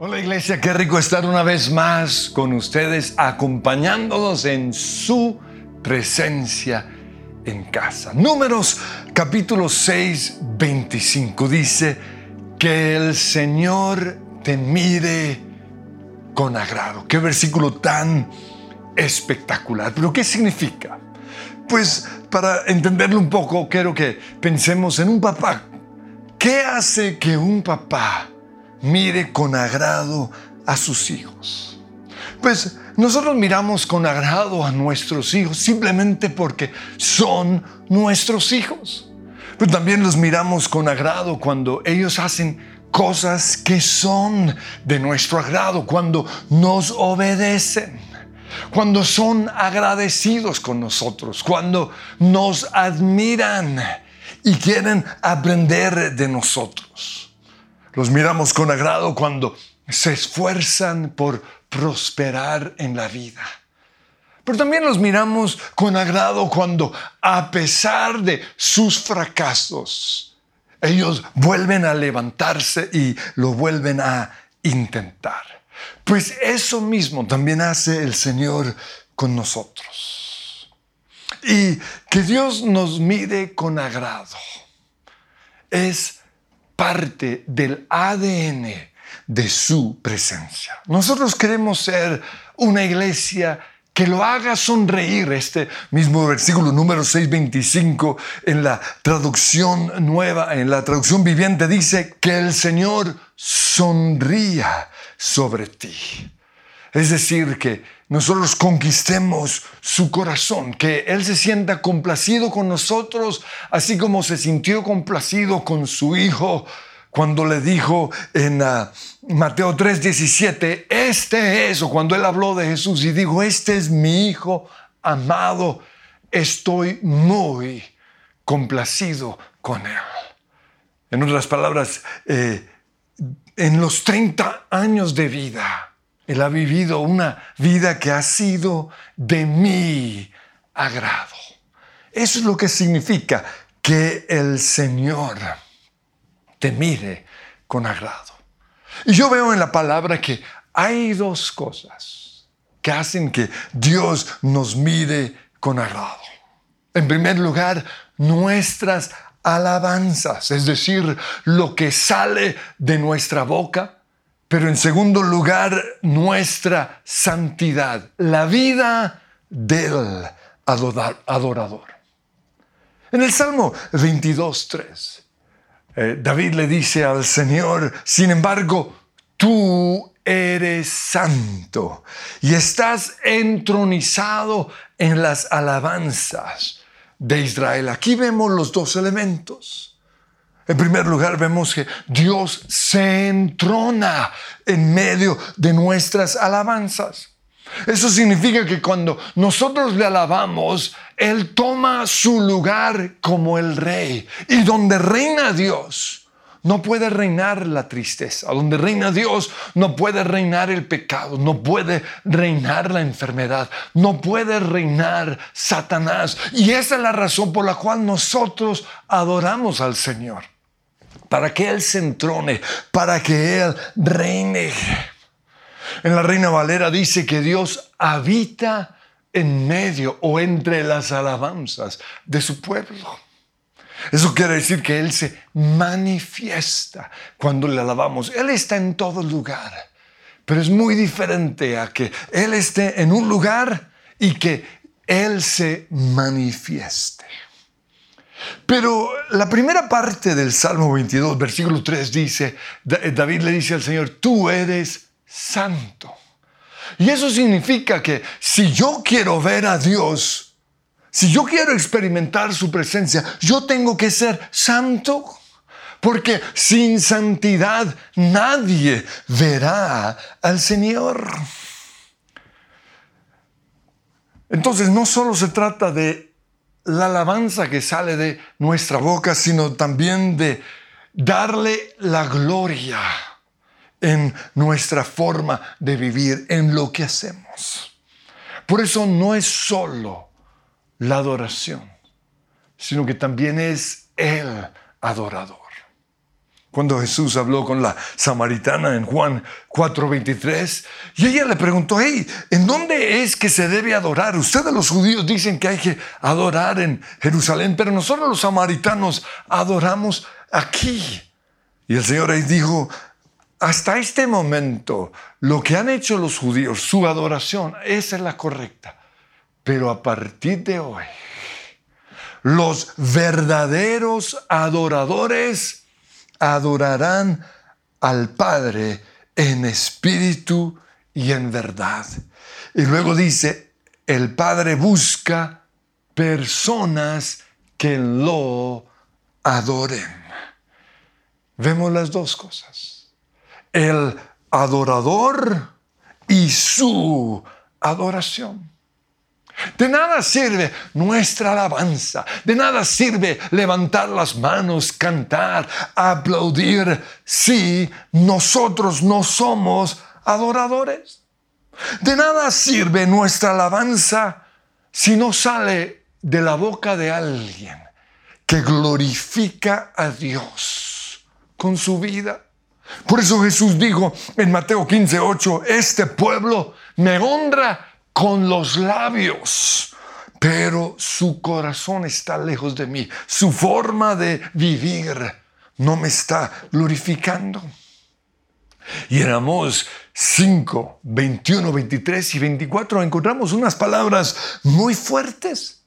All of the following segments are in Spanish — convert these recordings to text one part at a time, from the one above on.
Hola iglesia, qué rico estar una vez más con ustedes acompañándonos en su presencia en casa. Números capítulo 6, 25 dice que el Señor te mire con agrado. Qué versículo tan espectacular. Pero ¿qué significa? Pues para entenderlo un poco, quiero que pensemos en un papá. ¿Qué hace que un papá mire con agrado a sus hijos? Pues nosotros miramos con agrado a nuestros hijos simplemente porque son nuestros hijos. Pero también los miramos con agrado cuando ellos hacen cosas que son de nuestro agrado, cuando nos obedecen cuando son agradecidos con nosotros, cuando nos admiran y quieren aprender de nosotros. Los miramos con agrado cuando se esfuerzan por prosperar en la vida. Pero también los miramos con agrado cuando, a pesar de sus fracasos, ellos vuelven a levantarse y lo vuelven a intentar. Pues eso mismo también hace el Señor con nosotros. Y que Dios nos mire con agrado es parte del ADN de su presencia. Nosotros queremos ser una iglesia que lo haga sonreír. Este mismo versículo número 625 en la traducción nueva, en la traducción viviente dice que el Señor sonría sobre ti. Es decir, que nosotros conquistemos su corazón, que Él se sienta complacido con nosotros, así como se sintió complacido con su Hijo cuando le dijo en uh, Mateo 3:17, este es, o cuando Él habló de Jesús y dijo, este es mi Hijo amado, estoy muy complacido con Él. En otras palabras, eh, en los 30 años de vida, Él ha vivido una vida que ha sido de mi agrado. Eso es lo que significa que el Señor te mire con agrado. Y yo veo en la palabra que hay dos cosas que hacen que Dios nos mire con agrado. En primer lugar, nuestras alabanzas, es decir, lo que sale de nuestra boca, pero en segundo lugar, nuestra santidad, la vida del adorador. En el Salmo 22.3, eh, David le dice al Señor, sin embargo, tú eres santo y estás entronizado en las alabanzas de Israel. Aquí vemos los dos elementos. En primer lugar, vemos que Dios se entrona en medio de nuestras alabanzas. Eso significa que cuando nosotros le alabamos, Él toma su lugar como el rey. Y donde reina Dios, no puede reinar la tristeza. Donde reina Dios, no puede reinar el pecado, no puede reinar la enfermedad, no puede reinar Satanás. Y esa es la razón por la cual nosotros adoramos al Señor. Para que Él se entrone, para que Él reine. En la Reina Valera dice que Dios habita en medio o entre las alabanzas de su pueblo. Eso quiere decir que Él se manifiesta cuando le alabamos. Él está en todo lugar, pero es muy diferente a que Él esté en un lugar y que Él se manifieste. Pero la primera parte del Salmo 22, versículo 3 dice, David le dice al Señor, tú eres santo. Y eso significa que si yo quiero ver a Dios, si yo quiero experimentar su presencia, yo tengo que ser santo. Porque sin santidad nadie verá al Señor. Entonces no solo se trata de la alabanza que sale de nuestra boca, sino también de darle la gloria en nuestra forma de vivir, en lo que hacemos. Por eso no es solo la adoración, sino que también es el adorador. Cuando Jesús habló con la samaritana en Juan 4:23, y ella le preguntó, hey, ¿en dónde es que se debe adorar? Ustedes los judíos dicen que hay que adorar en Jerusalén, pero nosotros los samaritanos adoramos aquí. Y el Señor ahí dijo, hasta este momento, lo que han hecho los judíos, su adoración, esa es la correcta. Pero a partir de hoy, los verdaderos adoradores adorarán al Padre en espíritu y en verdad. Y luego dice, el Padre busca personas que lo adoren. Vemos las dos cosas. El adorador y su adoración. De nada sirve nuestra alabanza, de nada sirve levantar las manos, cantar, aplaudir, si nosotros no somos adoradores. De nada sirve nuestra alabanza si no sale de la boca de alguien que glorifica a Dios con su vida. Por eso Jesús dijo en Mateo 15, 8, este pueblo me honra con los labios, pero su corazón está lejos de mí. Su forma de vivir no me está glorificando. Y en Amós 5, 21, 23 y 24 encontramos unas palabras muy fuertes.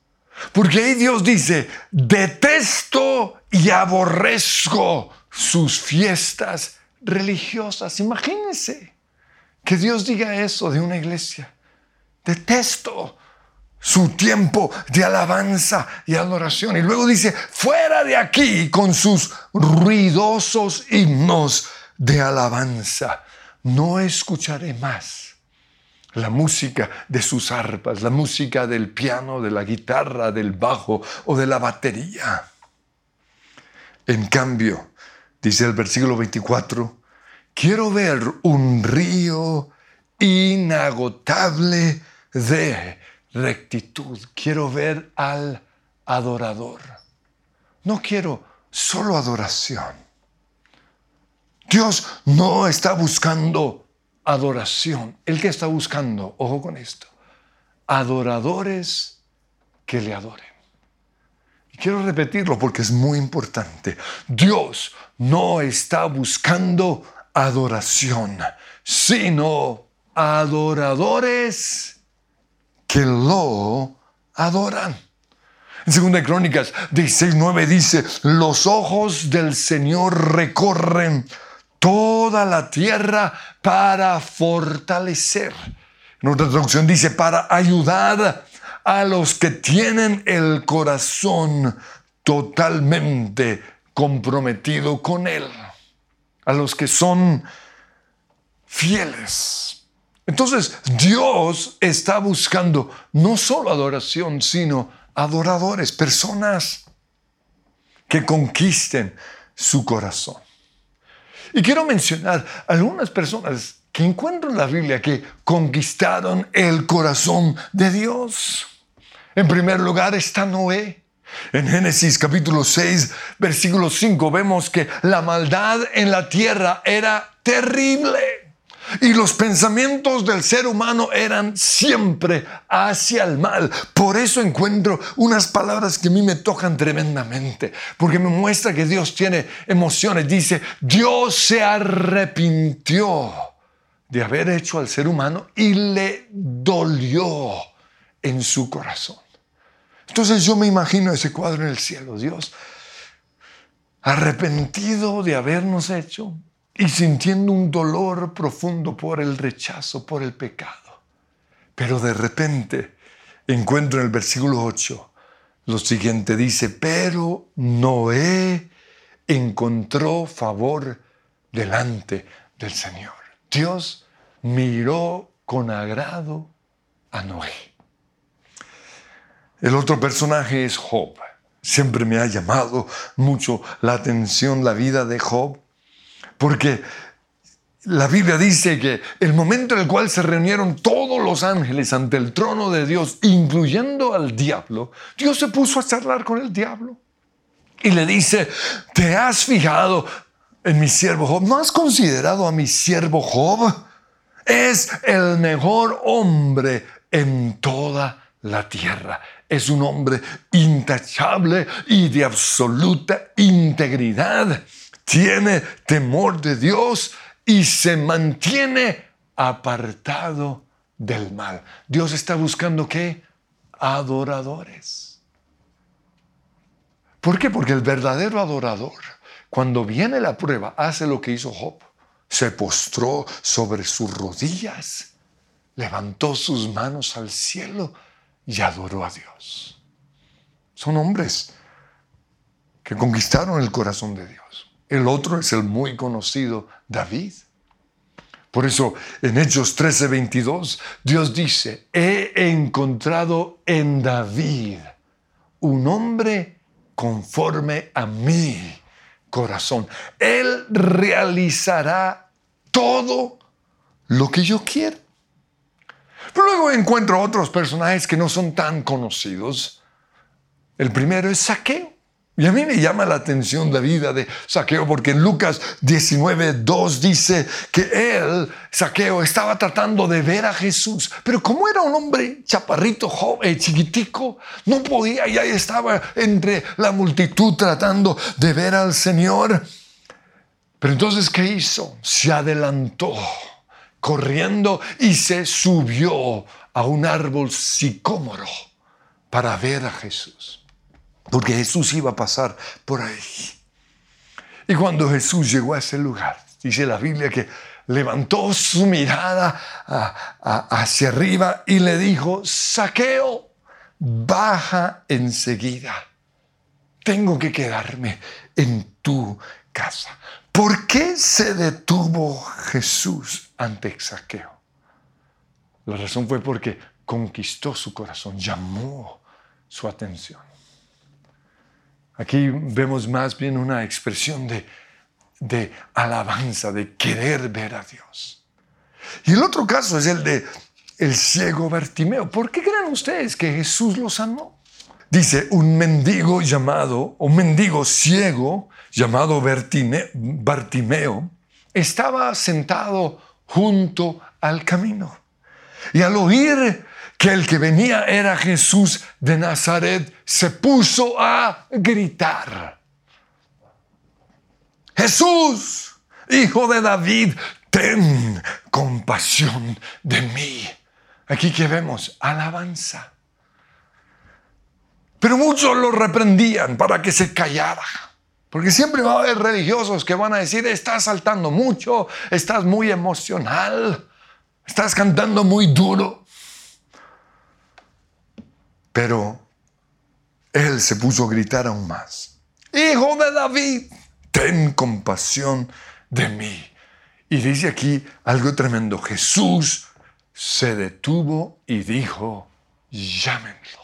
Porque ahí Dios dice, detesto y aborrezco sus fiestas religiosas. Imagínense que Dios diga eso de una iglesia. Detesto su tiempo de alabanza y adoración. Y luego dice, fuera de aquí con sus ruidosos himnos de alabanza. No escucharé más la música de sus arpas, la música del piano, de la guitarra, del bajo o de la batería. En cambio, dice el versículo 24, quiero ver un río inagotable de rectitud. Quiero ver al adorador. No quiero solo adoración. Dios no está buscando adoración. El que está buscando, ojo con esto, adoradores que le adoren. Y quiero repetirlo porque es muy importante. Dios no está buscando adoración, sino adoradores que lo adoran. En Segunda Crónicas 16.9 dice, los ojos del Señor recorren toda la tierra para fortalecer. En otra traducción dice, para ayudar a los que tienen el corazón totalmente comprometido con Él, a los que son fieles. Entonces Dios está buscando no solo adoración, sino adoradores, personas que conquisten su corazón. Y quiero mencionar algunas personas que encuentro en la Biblia que conquistaron el corazón de Dios. En primer lugar está Noé. En Génesis capítulo 6, versículo 5 vemos que la maldad en la tierra era terrible. Y los pensamientos del ser humano eran siempre hacia el mal. Por eso encuentro unas palabras que a mí me tocan tremendamente, porque me muestra que Dios tiene emociones. Dice, Dios se arrepintió de haber hecho al ser humano y le dolió en su corazón. Entonces yo me imagino ese cuadro en el cielo, Dios arrepentido de habernos hecho, y sintiendo un dolor profundo por el rechazo, por el pecado. Pero de repente encuentro en el versículo 8 lo siguiente, dice, pero Noé encontró favor delante del Señor. Dios miró con agrado a Noé. El otro personaje es Job. Siempre me ha llamado mucho la atención la vida de Job porque la Biblia dice que el momento en el cual se reunieron todos los ángeles ante el trono de Dios, incluyendo al diablo, Dios se puso a charlar con el diablo. Y le dice, ¿te has fijado en mi siervo Job? ¿No has considerado a mi siervo Job? Es el mejor hombre en toda la tierra. Es un hombre intachable y de absoluta integridad. Tiene temor de Dios y se mantiene apartado del mal. Dios está buscando qué? Adoradores. ¿Por qué? Porque el verdadero adorador, cuando viene la prueba, hace lo que hizo Job. Se postró sobre sus rodillas, levantó sus manos al cielo y adoró a Dios. Son hombres que conquistaron el corazón de Dios. El otro es el muy conocido David. Por eso en Hechos 13:22 Dios dice, he encontrado en David un hombre conforme a mi corazón. Él realizará todo lo que yo quiero. Pero luego encuentro otros personajes que no son tan conocidos. El primero es Saqueo. Y a mí me llama la atención la vida de Saqueo porque en Lucas 19, 2 dice que él, Saqueo, estaba tratando de ver a Jesús, pero como era un hombre chaparrito, joven, chiquitico, no podía y ahí estaba entre la multitud tratando de ver al Señor. Pero entonces, ¿qué hizo? Se adelantó corriendo y se subió a un árbol sicómoro para ver a Jesús porque Jesús iba a pasar por ahí. Y cuando Jesús llegó a ese lugar, dice la Biblia que levantó su mirada hacia arriba y le dijo, saqueo, baja enseguida. Tengo que quedarme en tu casa. ¿Por qué se detuvo Jesús ante Saqueo? La razón fue porque conquistó su corazón, llamó su atención. Aquí vemos más bien una expresión de, de alabanza, de querer ver a Dios. Y el otro caso es el de el ciego Bartimeo. ¿Por qué creen ustedes que Jesús lo sanó? Dice, un mendigo llamado, un mendigo ciego llamado Bartimeo, estaba sentado junto al camino. Y al oír que el que venía era Jesús de Nazaret, se puso a gritar. Jesús, hijo de David, ten compasión de mí. Aquí que vemos alabanza. Pero muchos lo reprendían para que se callara. Porque siempre va a haber religiosos que van a decir, estás saltando mucho, estás muy emocional, estás cantando muy duro. Pero él se puso a gritar aún más. Hijo de David, ten compasión de mí. Y dice aquí algo tremendo. Jesús se detuvo y dijo, llámenlo.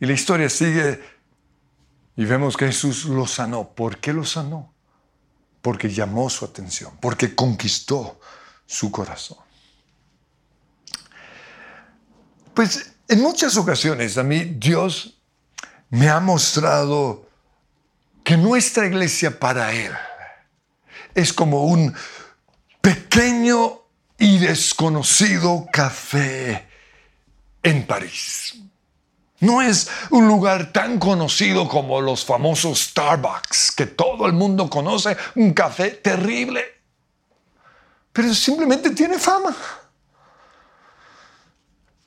Y la historia sigue y vemos que Jesús lo sanó. ¿Por qué lo sanó? Porque llamó su atención, porque conquistó su corazón. Pues en muchas ocasiones a mí Dios me ha mostrado que nuestra iglesia para Él es como un pequeño y desconocido café en París. No es un lugar tan conocido como los famosos Starbucks, que todo el mundo conoce, un café terrible, pero simplemente tiene fama.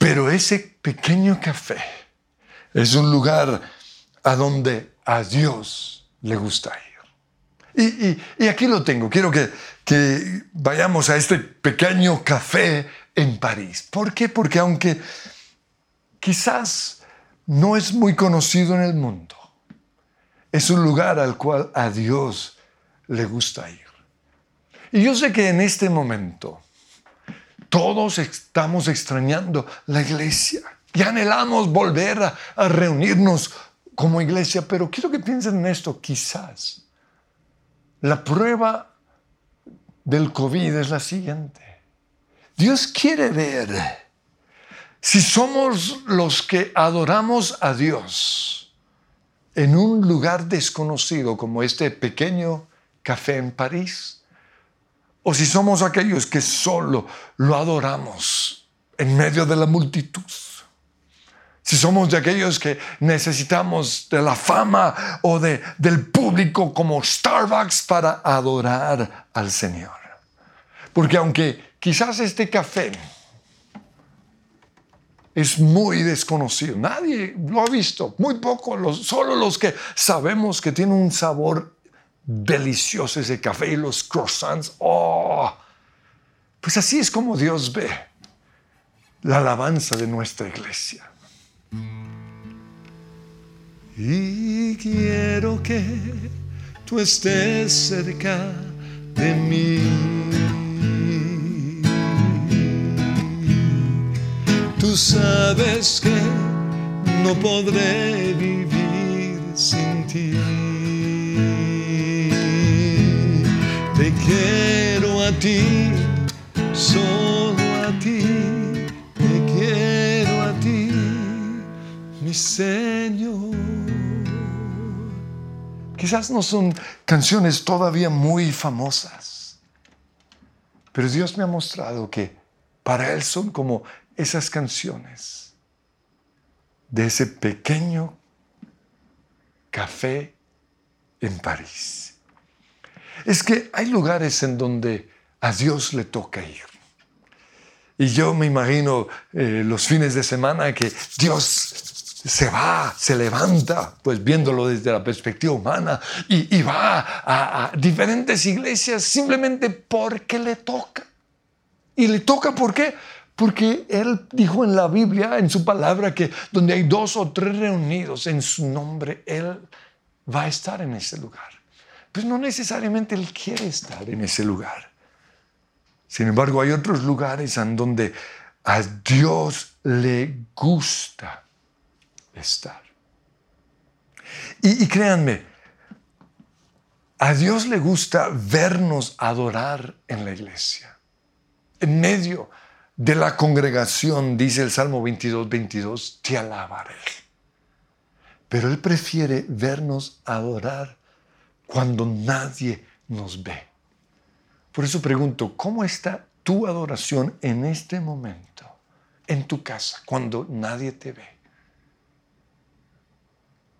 Pero ese pequeño café es un lugar a donde a Dios le gusta ir. Y, aquí lo tengo. Quiero que, que vayamos a este pequeño café en París. ¿Por qué? Porque aunque quizás no es muy conocido en el mundo, es un lugar al cual a Dios le gusta ir. Y yo sé que en este momento todos estamos extrañando la iglesia y anhelamos volver a, reunirnos como iglesia, pero quiero que piensen en esto, quizás. La prueba del COVID es la siguiente. Dios quiere ver si somos los que adoramos a Dios en un lugar desconocido como este pequeño café en París. O si somos aquellos que solo lo adoramos en medio de la multitud. Si somos de aquellos que necesitamos de la fama o de, del público como Starbucks para adorar al Señor. Porque aunque quizás este café es muy desconocido, nadie lo ha visto, muy poco, solo los que sabemos que tiene un sabor delicioso ese café y los croissants, oh, pues así es como Dios ve la alabanza de nuestra iglesia. Y quiero que tú estés cerca de mí. Tú sabes que no podré vivir sin ti. Quiero a ti, solo a ti Señor. Quizás no son canciones todavía muy famosas, pero Dios me ha mostrado que para Él son como esas canciones de ese pequeño café en París. Es que hay lugares en donde a Dios le toca ir. Y yo me imagino eh, los fines de semana que Dios se va, se levanta, pues viéndolo desde la perspectiva humana, y, va a, diferentes iglesias simplemente porque le toca. ¿Y le toca por qué? Porque Él dijo en la Biblia, en su palabra, que donde hay dos o tres reunidos en su nombre, Él va a estar en ese lugar. Pues no necesariamente Él quiere estar en ese lugar. Sin embargo, hay otros lugares en donde a Dios le gusta estar. Y, créanme, a Dios le gusta vernos adorar en la iglesia. En medio de la congregación, dice el Salmo 22, 22, te alabaré. Pero Él prefiere vernos adorar cuando nadie nos ve. Por eso pregunto, ¿cómo está tu adoración en este momento, en tu casa, cuando nadie te ve?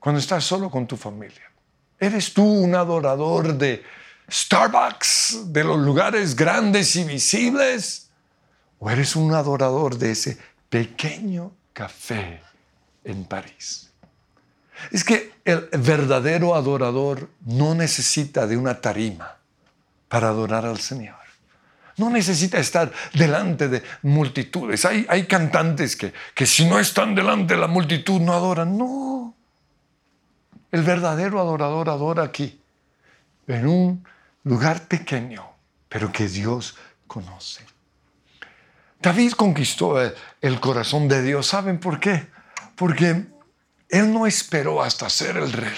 cuando estás solo con tu familia? ¿Eres tú un adorador de Starbucks, de los lugares grandes y visibles? ¿O eres un adorador de ese pequeño café en París? Es que el verdadero adorador no necesita de una tarima para adorar al Señor. No necesita estar delante de multitudes. Hay, hay cantantes que, que si no están delante de la multitud no adoran. No, el verdadero adorador adora aquí, en un lugar pequeño, pero que Dios conoce. David conquistó el corazón de Dios. ¿Saben por qué? Porque él no esperó hasta ser el rey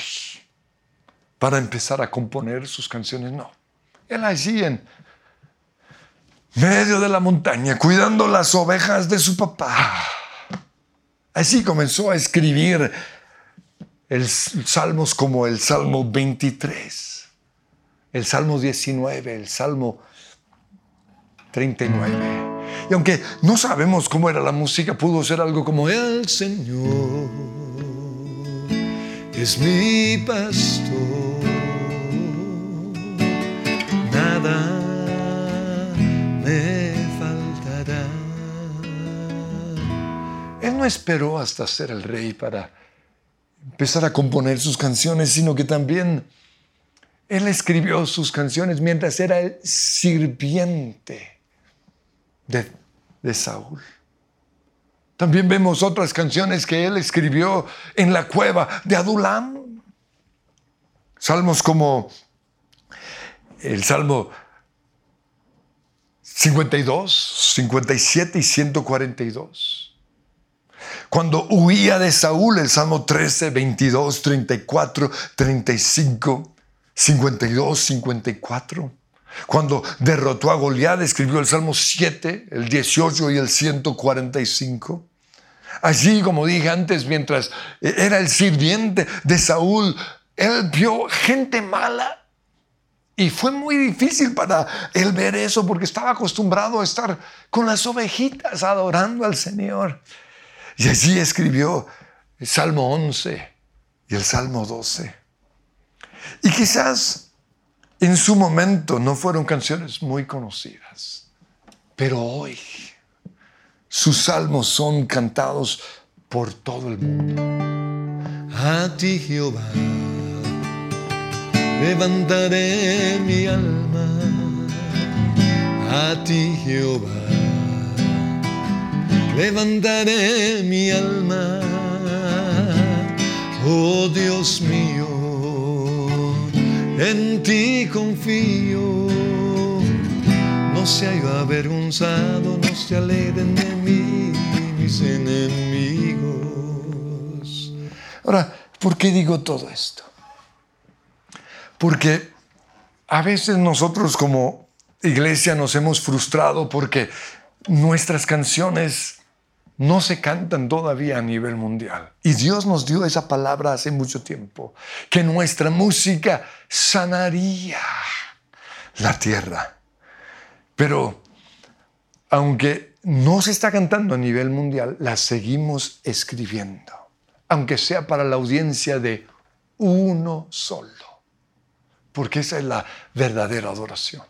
para empezar a componer sus canciones. No. Él allí en medio de la montaña, cuidando las ovejas de su papá. Así comenzó a escribir el salmos como el Salmo 23, el Salmo 19, el Salmo 39. Y aunque no sabemos cómo era la música, pudo ser algo como El Señor es mi pastor, nada me faltará. Él no esperó hasta ser el rey para empezar a componer sus canciones, sino que también él escribió sus canciones mientras era el sirviente de, de Saúl. También vemos otras canciones que él escribió en la cueva de Adulam. Salmos como el Salmo 52, 57 y 142 cuando huía de Saúl, el Salmo 13, 22, 34, 35, 52, 54. Cuando derrotó a Goliat, escribió el Salmo 7, el 18 y el 145. Allí, como dije antes, mientras era el sirviente de Saúl, él vio gente mala Y fue muy difícil para él ver eso porque estaba acostumbrado a estar con las ovejitas adorando al Señor. Y allí escribió el Salmo 11 y el Salmo 12. Y quizás en su momento no fueron canciones muy conocidas, pero hoy sus salmos son cantados por todo el mundo. A ti Jehová levantaré mi alma, a ti Jehová levantaré mi alma, oh Dios mío, en ti confío. No se haya avergonzado, no se alegren de mí mis enemigos. Ahora, ¿por qué digo todo esto? Porque a veces nosotros como iglesia nos hemos frustrado porque nuestras canciones no se cantan todavía a nivel mundial. Y Dios nos dio esa palabra hace mucho tiempo, que nuestra música sanaría la tierra. Pero aunque no se está cantando a nivel mundial, la seguimos escribiendo, aunque sea para la audiencia de uno solo, porque esa es la verdadera adoración.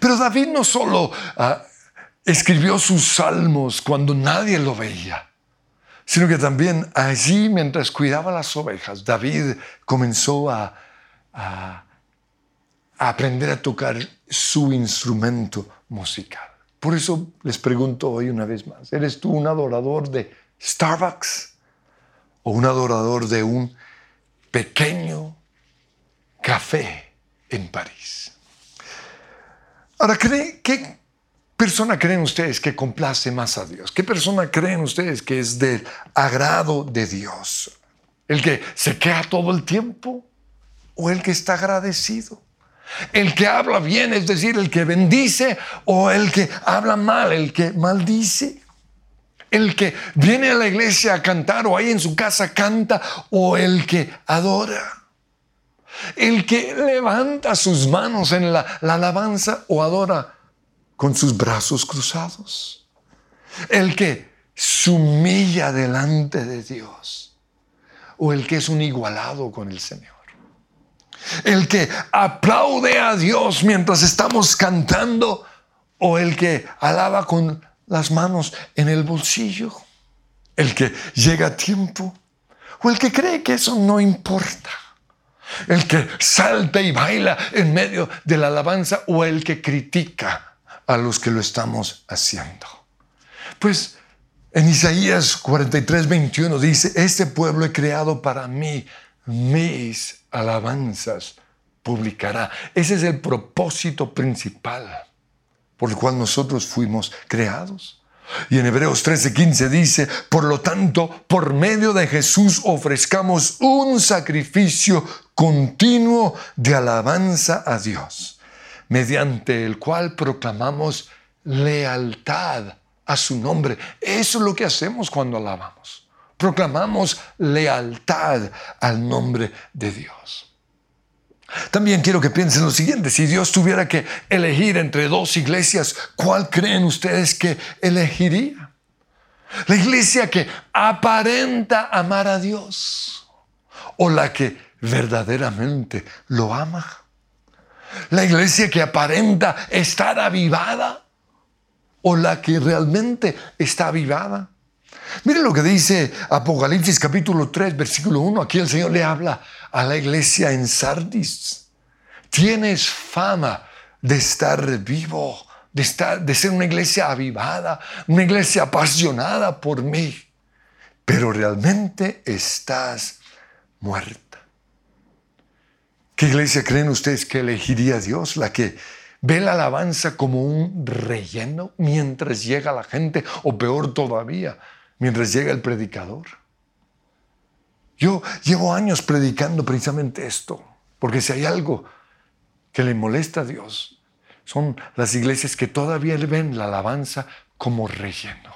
Pero David no solo ah, escribió sus salmos cuando nadie lo veía, sino que también allí, mientras cuidaba las ovejas, David comenzó a, a, aprender a tocar su instrumento musical. Por eso les pregunto hoy una vez más, ¿eres tú un adorador de Starbucks o un adorador de un pequeño café en París? Ahora, ¿qué, persona creen ustedes que complace más a Dios? ¿Qué persona creen ustedes que es del agrado de Dios? ¿El que se queda todo el tiempo o el que está agradecido? El que habla bien, es decir, el que bendice o el que habla mal, el que maldice. El que viene a la iglesia a cantar o ahí en su casa canta o el que adora. El que levanta sus manos en la, la alabanza o adora con sus brazos cruzados. El que se humilla delante de Dios. O el que es un igualado con el Señor. El que aplaude a Dios mientras estamos cantando. O el que alaba con las manos en el bolsillo. El que llega a tiempo. O el que cree que eso no importa. El que salta y baila en medio de la alabanza o el que critica a los que lo estamos haciendo. Pues en Isaías 43, 21 dice, este pueblo he creado para mí, mis alabanzas publicará. Ese es el propósito principal por el cual nosotros fuimos creados. Y en Hebreos 13:15 dice, por lo tanto, por medio de Jesús ofrezcamos un sacrificio continuo de alabanza a Dios mediante el cual proclamamos lealtad a su nombre. Eso es lo que hacemos cuando alabamos. Proclamamos lealtad al nombre de Dios. También quiero que piensen lo siguiente, si Dios tuviera que elegir entre dos iglesias, ¿cuál creen ustedes que elegiría? La iglesia que aparenta amar a Dios o la que verdaderamente lo ama. La iglesia que aparenta estar avivada o la que realmente está avivada. Mire lo que dice Apocalipsis capítulo 3, versículo 1. Aquí el Señor le habla a la iglesia en Sardis. Tienes fama de estar vivo, de, estar, de ser una iglesia avivada, una iglesia apasionada por mí, pero realmente estás muerto. ¿Qué iglesia creen ustedes que elegiría Dios? La que ve la alabanza como un relleno mientras llega la gente, o peor todavía, mientras llega el predicador. Yo llevo años predicando precisamente esto, porque si hay algo que le molesta a Dios, son las iglesias que todavía ven la alabanza como relleno.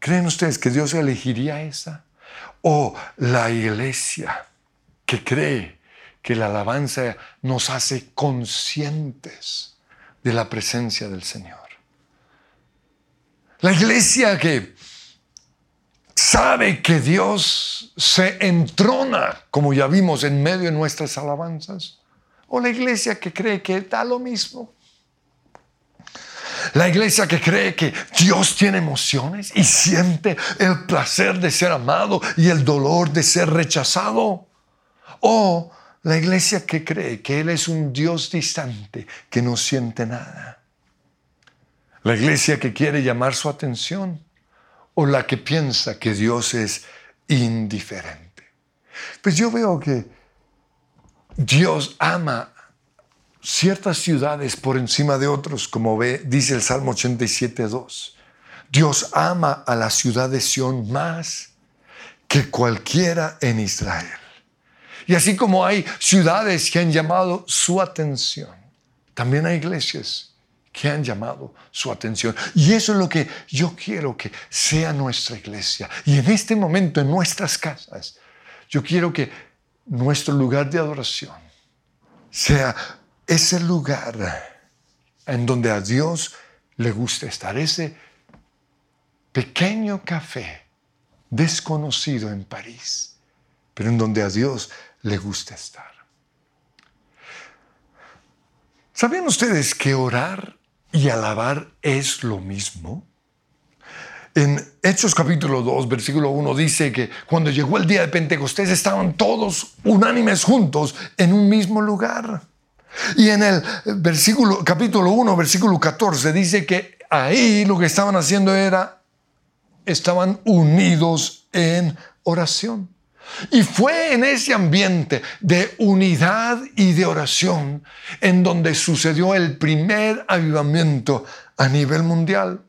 ¿Creen ustedes que Dios elegiría esa? ¿O la iglesia? que cree que la alabanza nos hace conscientes de la presencia del Señor. La iglesia que sabe que Dios se entrona, como ya vimos en medio de nuestras alabanzas, o la iglesia que cree que da lo mismo. La iglesia que cree que Dios tiene emociones y siente el placer de ser amado y el dolor de ser rechazado. O la iglesia que cree que Él es un Dios distante que no siente nada. La iglesia que quiere llamar su atención o la que piensa que Dios es indiferente. Pues yo veo que Dios ama ciertas ciudades por encima de otros, como dice el Salmo 87.2. Dios ama a la ciudad de Sión más que cualquiera en Israel. Y así como hay ciudades que han llamado su atención, también hay iglesias que han llamado su atención. Y eso es lo que yo quiero que sea nuestra iglesia. Y en este momento, en nuestras casas, yo quiero que nuestro lugar de adoración sea ese lugar en donde a Dios le gusta estar, ese pequeño café desconocido en París, pero en donde a Dios le gusta estar. ¿Sabían ustedes que orar y alabar es lo mismo? En Hechos capítulo 2, versículo 1 dice que cuando llegó el día de Pentecostés estaban todos unánimes juntos en un mismo lugar. Y en el versículo, capítulo 1, versículo 14, dice que ahí lo que estaban haciendo era, estaban unidos en oración. Y fue en ese ambiente de unidad y de oración en donde sucedió el primer avivamiento a nivel mundial.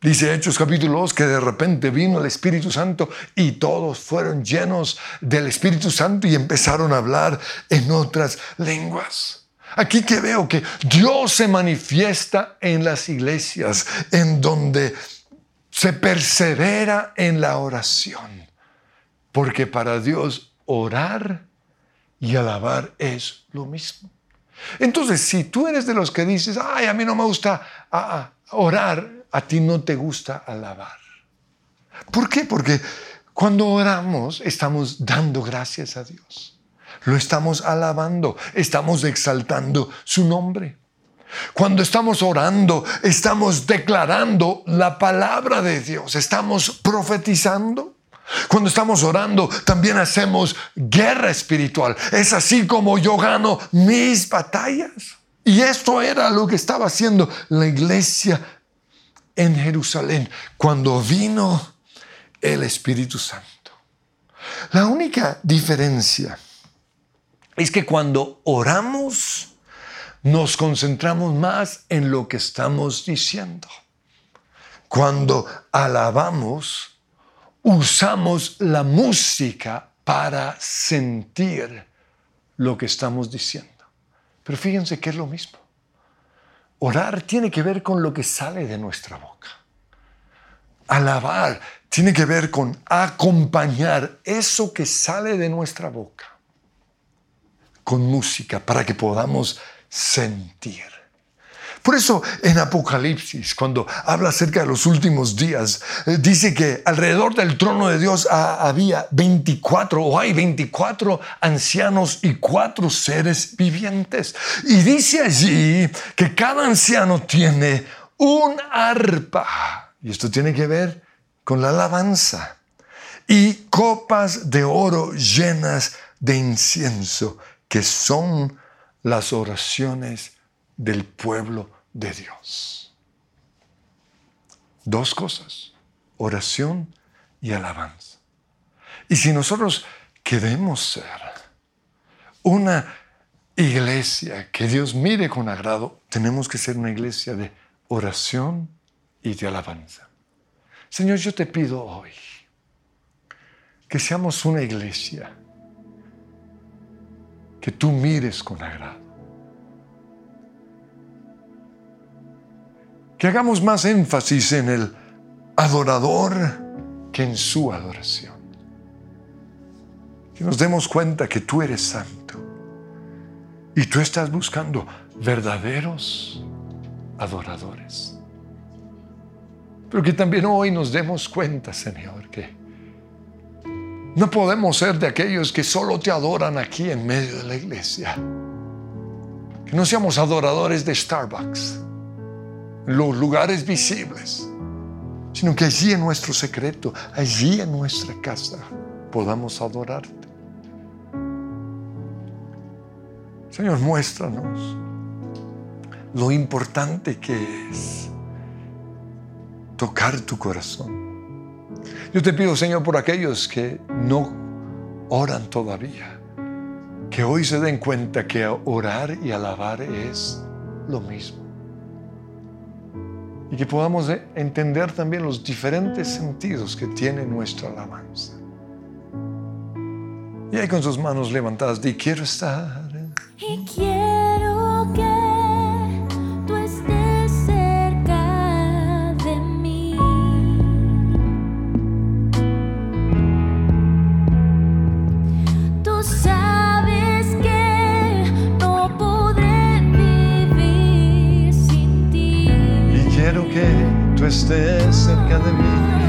Dice Hechos capítulo 2 que de repente vino el Espíritu Santo y todos fueron llenos del Espíritu Santo y empezaron a hablar en otras lenguas. Aquí que veo que Dios se manifiesta en las iglesias, en donde se persevera en la oración. Porque para Dios orar y alabar es lo mismo. Entonces, si tú eres de los que dices, ay, a mí no me gusta orar, a ti no te gusta alabar. ¿Por qué? Porque cuando oramos estamos dando gracias a Dios. Lo estamos alabando, estamos exaltando su nombre. Cuando estamos orando, estamos declarando la palabra de Dios, estamos profetizando. Cuando estamos orando, también hacemos guerra espiritual. Es así como yo gano mis batallas. Y esto era lo que estaba haciendo la iglesia en Jerusalén cuando vino el Espíritu Santo. La única diferencia es que cuando oramos nos concentramos más en lo que estamos diciendo. Cuando alabamos, usamos la música para sentir lo que estamos diciendo. Pero fíjense que es lo mismo. Orar tiene que ver con lo que sale de nuestra boca. Alabar tiene que ver con acompañar eso que sale de nuestra boca con música para que podamos sentir. Por eso en Apocalipsis, cuando habla acerca de los últimos días, eh, dice que alrededor del trono de Dios había 24 o hay 24 ancianos y cuatro seres vivientes. Y dice allí que cada anciano tiene un arpa. Y esto tiene que ver con la alabanza. Y copas de oro llenas de incienso que son las oraciones del pueblo de Dios. Dos cosas, oración y alabanza. Y si nosotros queremos ser una iglesia que Dios mire con agrado, tenemos que ser una iglesia de oración y de alabanza. Señor, yo te pido hoy que seamos una iglesia que tú mires con agrado. Que hagamos más énfasis en el adorador que en su adoración. Que nos demos cuenta que tú eres santo Y tú estás buscando verdaderos adoradores. Pero que también hoy nos demos cuenta, Señor, que no podemos ser de aquellos que solo te adoran aquí en medio de la iglesia. Que no seamos adoradores de Starbucks, los lugares visibles, sino que allí en nuestro secreto, allí en nuestra casa, podamos adorarte. Señor, muéstranos lo importante que es tocar tu corazón. Yo te pido, Señor, por aquellos que no oran todavía, que hoy se den cuenta que orar y alabar es lo mismo. Y que podamos entender también los diferentes sentidos que tiene nuestra alabanza. Y ahí con sus manos levantadas, di, quiero estar y quiero que tú estés cerca de mí.